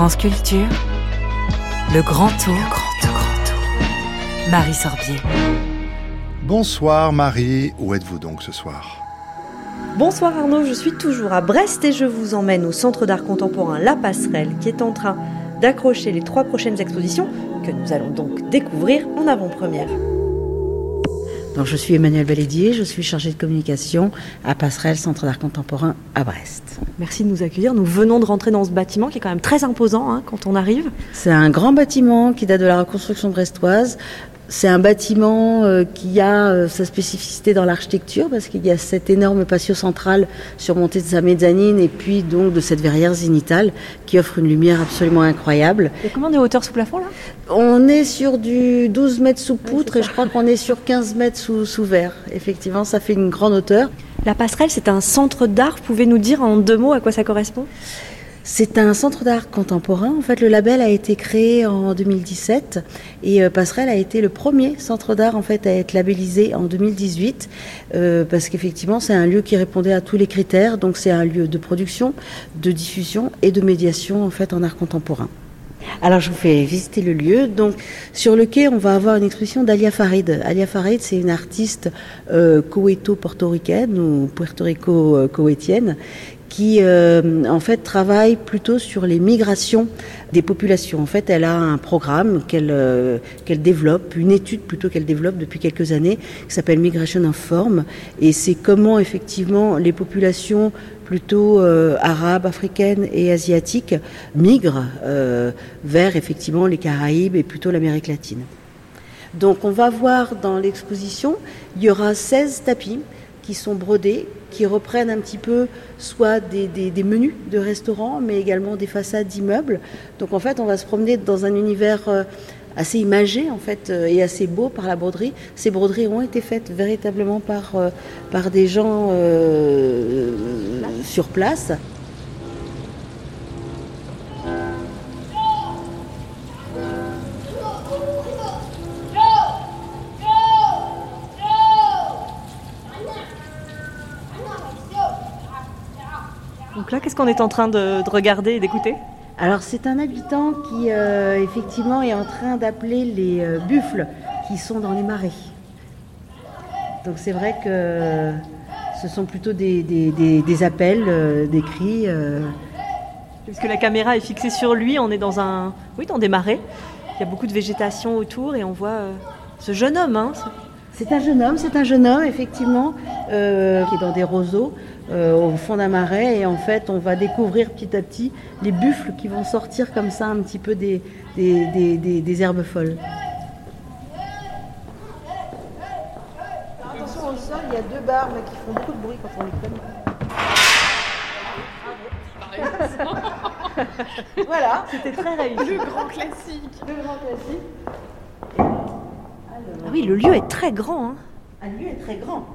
France Culture, le grand tour, grand tour, grand tour. Marie Sorbier. Bonsoir Marie, où êtes-vous donc ce soir? Bonsoir Arnaud, je suis toujours à Brest et je vous emmène au Centre d'art contemporain La Passerelle qui est en train d'accrocher les trois prochaines expositions que nous allons donc découvrir en avant-première. Donc, je suis Emmanuel Balédier, je suis chargée de communication à Passerelle Centre d'art contemporain à Brest. Merci de nous accueillir. Nous venons de rentrer dans ce bâtiment qui est quand même très imposant hein, quand on arrive. C'est un grand bâtiment qui date de la reconstruction brestoise. C'est un bâtiment euh, qui a euh, sa spécificité dans l'architecture parce qu'il y a cet énorme patio central surmonté de sa mezzanine et puis donc de cette verrière zénitale qui offre une lumière absolument incroyable. Et comment on est hauteur sous plafond là? On est sur du 12 mètres sous poutre et je crois qu'on est sur 15 mètres sous, sous verre. Effectivement, ça fait une grande hauteur. La passerelle, c'est un centre d'art. Pouvez nous dire en deux mots à quoi ça correspond? C'est un centre d'art contemporain. En fait, le label a été créé en 2017 et euh, Passerelle a été le premier centre d'art en fait à être labellisé en 2018 euh, parce qu'effectivement, c'est un lieu qui répondait à tous les critères. Donc, c'est un lieu de production, de diffusion et de médiation en fait en art contemporain. Alors je vous fais visiter le lieu. Donc sur le quai, on va avoir une exposition d'Alia Farid. Alia Farid, c'est une artiste euh, portoricaine ou puerto rico coétienne qui euh, en fait travaille plutôt sur les migrations des populations. En fait, elle a un programme qu'elle euh, qu'elle développe, une étude plutôt qu'elle développe depuis quelques années, qui s'appelle Migration Informe, et c'est comment effectivement les populations plutôt euh, arabes, africaines et asiatiques migrent vers effectivement les Caraïbes et plutôt l'Amérique latine. Donc on va voir dans l'exposition, il y aura 16 tapis qui sont brodés, qui reprennent un petit peu soit des, des, menus de restaurants, mais également des façades d'immeubles. Donc en fait, on va se promener dans un univers euh, assez imagé en fait euh, et assez beau par la broderie. Ces broderies ont été faites véritablement par, euh, par des gens sur place. Donc là, qu'est-ce qu'on est en train de, regarder et d'écouter? Alors c'est un habitant qui euh, effectivement est en train d'appeler les euh, buffles qui sont dans les marais. Donc c'est vrai que ce sont plutôt des, appels, euh, des cris. Puisque la caméra est fixée sur lui, on est dans un, oui, dans des marais. Il y a beaucoup de végétation autour et on voit ce jeune homme. Hein, c'est un jeune homme, c'est un jeune homme effectivement qui est dans des roseaux. Euh, au fond d'un marais et en fait on va découvrir petit à petit les buffles qui vont sortir comme ça un petit peu des, des, herbes folles. Attention au sol, il y a deux barres qui font beaucoup de bruit quand on les prenne. voilà, c'était très réussi. Le grand classique. Le grand classique. Ah oui, le lieu est très grand. Hein. Un lieu est très grand.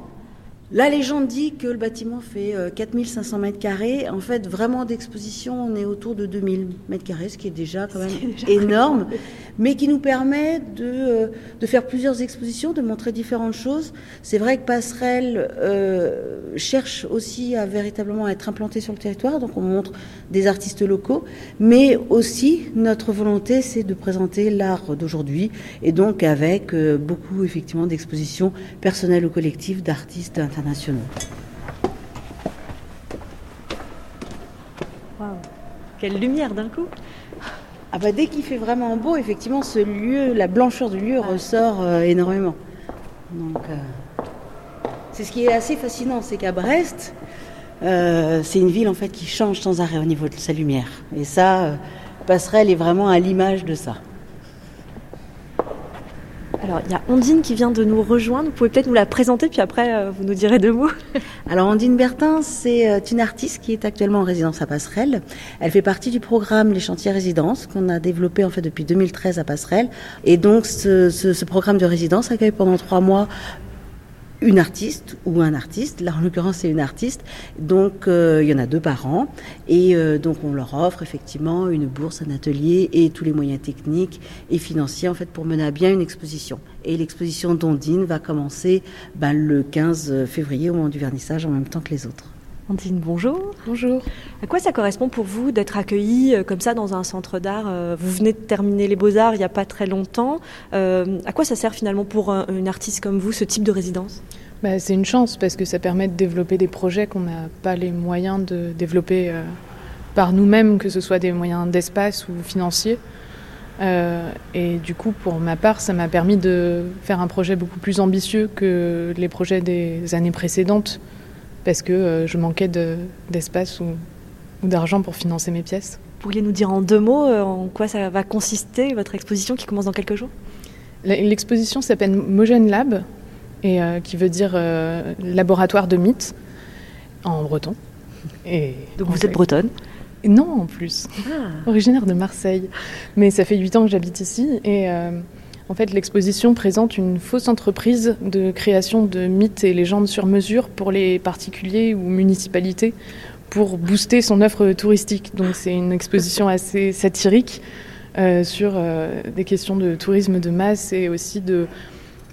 La légende dit que le bâtiment fait 4500 euh, mètres carrés. En fait, vraiment d'exposition, on est autour de 2000 mètres carrés, ce qui est déjà quand même énorme, mais qui nous permet de, euh, de, faire plusieurs expositions, de montrer différentes choses. C'est vrai que Passerelle euh, cherche aussi à véritablement être implanté sur le territoire, donc on montre des artistes locaux, mais aussi notre volonté, c'est de présenter l'art d'aujourd'hui, et donc avec beaucoup effectivement d'expositions personnelles ou collectives d'artistes internationaux. Quelle lumière d'un coup ah bah dès qu'il fait vraiment beau, effectivement, ce lieu, la blancheur du lieu ressort euh, énormément. Donc, euh, c'est ce qui est assez fascinant, c'est qu'à Brest, euh, c'est une ville en fait qui change sans arrêt au niveau de sa lumière. Et ça, Passerelle est vraiment à l'image de ça. Alors, il y a Ondine qui vient de nous rejoindre. Vous pouvez peut-être nous la présenter, puis après, euh, vous nous direz deux mots. Alors, Ondine Bertin, c'est euh, une artiste qui est actuellement en résidence à Passerelle. Elle fait partie du programme Les Chantiers Résidences qu'on a développé en fait depuis 2013 à Passerelle. Et donc, ce, ce programme de résidence accueille pendant trois mois une artiste ou un artiste. Là, en l'occurrence, c'est une artiste. Donc, euh, il y en a deux par an. Et euh, donc, on leur offre effectivement une bourse, un atelier et tous les moyens techniques et financiers, en fait, pour mener à bien une exposition. Et l'exposition d'Ondine va commencer ben, le 15 février au moment du vernissage, en même temps que les autres. Andine, bonjour. Bonjour. À quoi ça correspond pour vous d'être accueilli euh, comme ça dans un centre d'art euh, Vous venez de terminer les beaux-arts il n'y a pas très longtemps. Euh, à quoi ça sert finalement pour une artiste comme vous, ce type de résidence? Bah, C'est une chance parce que ça permet de développer des projets qu'on n'a pas les moyens de développer par nous-mêmes, que ce soit des moyens d'espace ou financiers. et du coup, pour ma part, ça m'a permis de faire un projet beaucoup plus ambitieux que les projets des années précédentes parce que euh, je manquais d'espace ou, d'argent pour financer mes pièces. Pourriez nous dire en deux mots euh, en quoi ça va consister votre exposition qui commence dans quelques jours? L'exposition s'appelle Mogen Lab, et, euh, qui veut dire laboratoire de mythes en breton. Et Donc vous êtes bretonne? Non, en plus. Ah. Originaire de Marseille. Mais ça fait huit ans que j'habite ici et en fait, l'exposition présente une fausse entreprise de création de mythes et légendes sur mesure pour les particuliers ou municipalités pour booster son offre touristique. Donc c'est une exposition assez satirique euh, sur euh, des questions de tourisme de masse et aussi de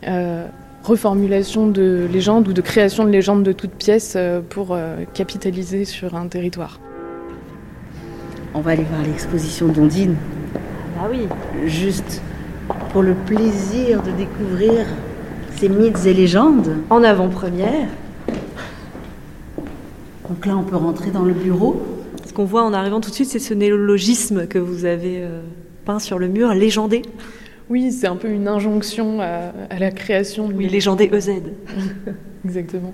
euh, reformulation de légendes ou de création de légendes de toutes pièces pour capitaliser sur un territoire. On va aller voir l'exposition d'Ondine. Ah oui. Juste pour le plaisir de découvrir ces mythes et légendes. En avant-première. Donc là, on peut rentrer dans le bureau. Ce qu'on voit en arrivant tout de suite, c'est ce néologisme que vous avez euh, peint sur le mur, légendé. Oui, c'est un peu une injonction à, la création. Oui, légendé EZ. Exactement.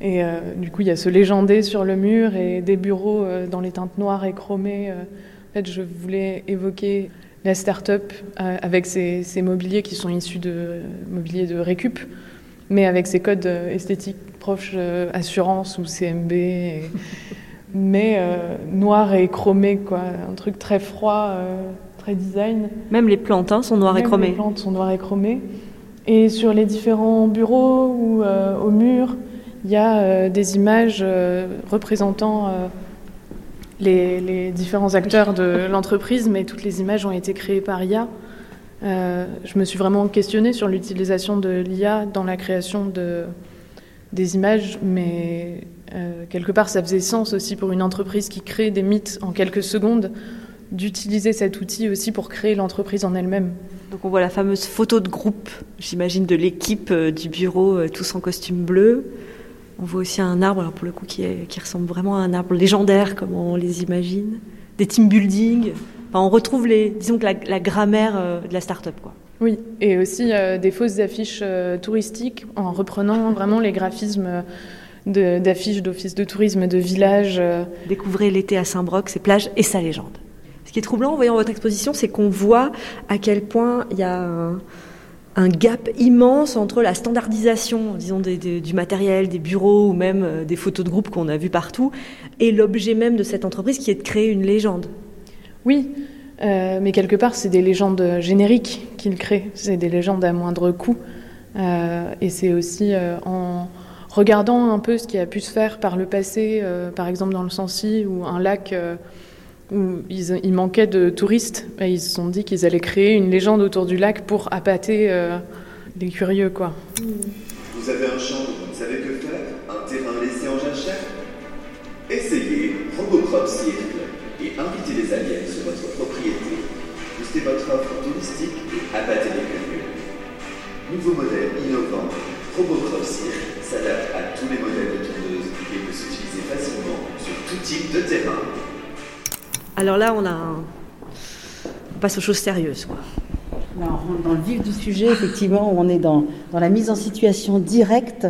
Et euh, du coup, il y a ce légendé sur le mur et des bureaux euh, dans les teintes noires et chromées. en fait, je voulais évoquer la start-up euh, avec ses, mobiliers qui sont issus de mobilier de récup, mais avec ses codes euh, esthétiques proches euh, assurance ou CMB, mais noir et chromé, quoi, un truc très froid, très design. Même les plantes hein, sont noires et chromées. Les plantes sont noires et chromées. Et sur les différents bureaux ou au mur, il y a des images représentant les, différents acteurs de l'entreprise, mais toutes les images ont été créées par IA. Euh, je me suis vraiment questionnée sur l'utilisation de l'IA dans la création de, des images, mais euh, quelque part, ça faisait sens aussi pour une entreprise qui crée des mythes en quelques secondes d'utiliser cet outil aussi pour créer l'entreprise en elle-même. Donc on voit la fameuse photo de groupe, j'imagine, de l'équipe euh, du bureau, tous en costume bleu. On voit aussi un arbre, alors pour le coup, qui, ressemble vraiment à un arbre légendaire, comme on les imagine. Des team building. on retrouve les, disons que la, grammaire euh, de la start-up, quoi. Oui, et aussi euh, des fausses affiches euh, touristiques en reprenant vraiment les graphismes d'affiches d'office de tourisme de village. Découvrez l'été à Saint-Broc, ses plages et sa légende. Ce qui est troublant en voyant votre exposition, c'est qu'on voit à quel point il y a un, un gap immense entre la standardisation, disons, du matériel, des bureaux ou même euh, des photos de groupe qu'on a vues partout, et l'objet même de cette entreprise qui est de créer une légende. Oui, euh, mais quelque part, c'est des légendes génériques qu'il crée. C'est des légendes à moindre coût. Euh, et c'est aussi en regardant un peu ce qui a pu se faire par le passé, par exemple dans le Sancy, où un lac où il manquait de touristes. Ils se sont dit qu'ils allaient créer une légende autour du lac pour appâter euh, les curieux. Quoi. Vous avez un champ où vous ne savez que faire Un terrain laissé en jachère Essayez Robocrop Circle et invitez les aliens sur votre propriété. Boostez votre offre touristique et appâtez les curieux. Nouveau modèle innovant, Robocrop Circle s'adapte à tous les modèles de tondeuses et peut s'utiliser facilement sur tout type de terrain alors là, on, a on passe aux choses sérieuses. Quoi. on rentre dans le vif du sujet, effectivement, on est dans, dans la mise en situation directe.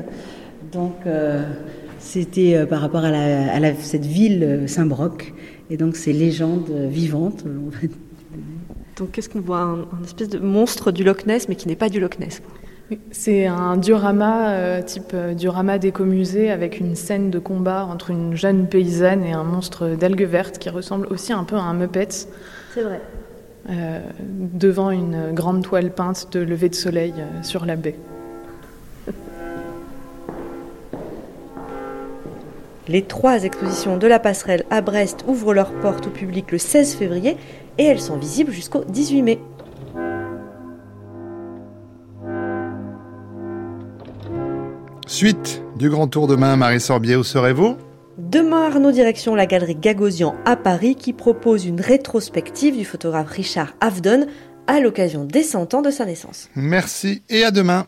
Donc, euh, c'était euh, par rapport à, la, cette ville euh, Saint-Broc, et donc ces légendes vivantes. Donc, qu'est-ce qu'on voit? Un, espèce de monstre du Loch Ness, mais qui n'est pas du Loch Ness. C'est un diorama euh, type euh, diorama d'écomusée avec une scène de combat entre une jeune paysanne et un monstre d'algues vertes qui ressemble aussi un peu à un Muppet. C'est vrai. Euh, devant une grande toile peinte de lever de soleil sur la baie. Les trois expositions de la passerelle à Brest ouvrent leurs portes au public le 16 février et elles sont visibles jusqu'au 18 mai. Suite du Grand Tour demain, Marie Sorbier, où serez-vous? Demain, Arnaud, direction la galerie Gagosian à Paris qui propose une rétrospective du photographe Richard Avedon à l'occasion des 100 ans de sa naissance. Merci et à demain.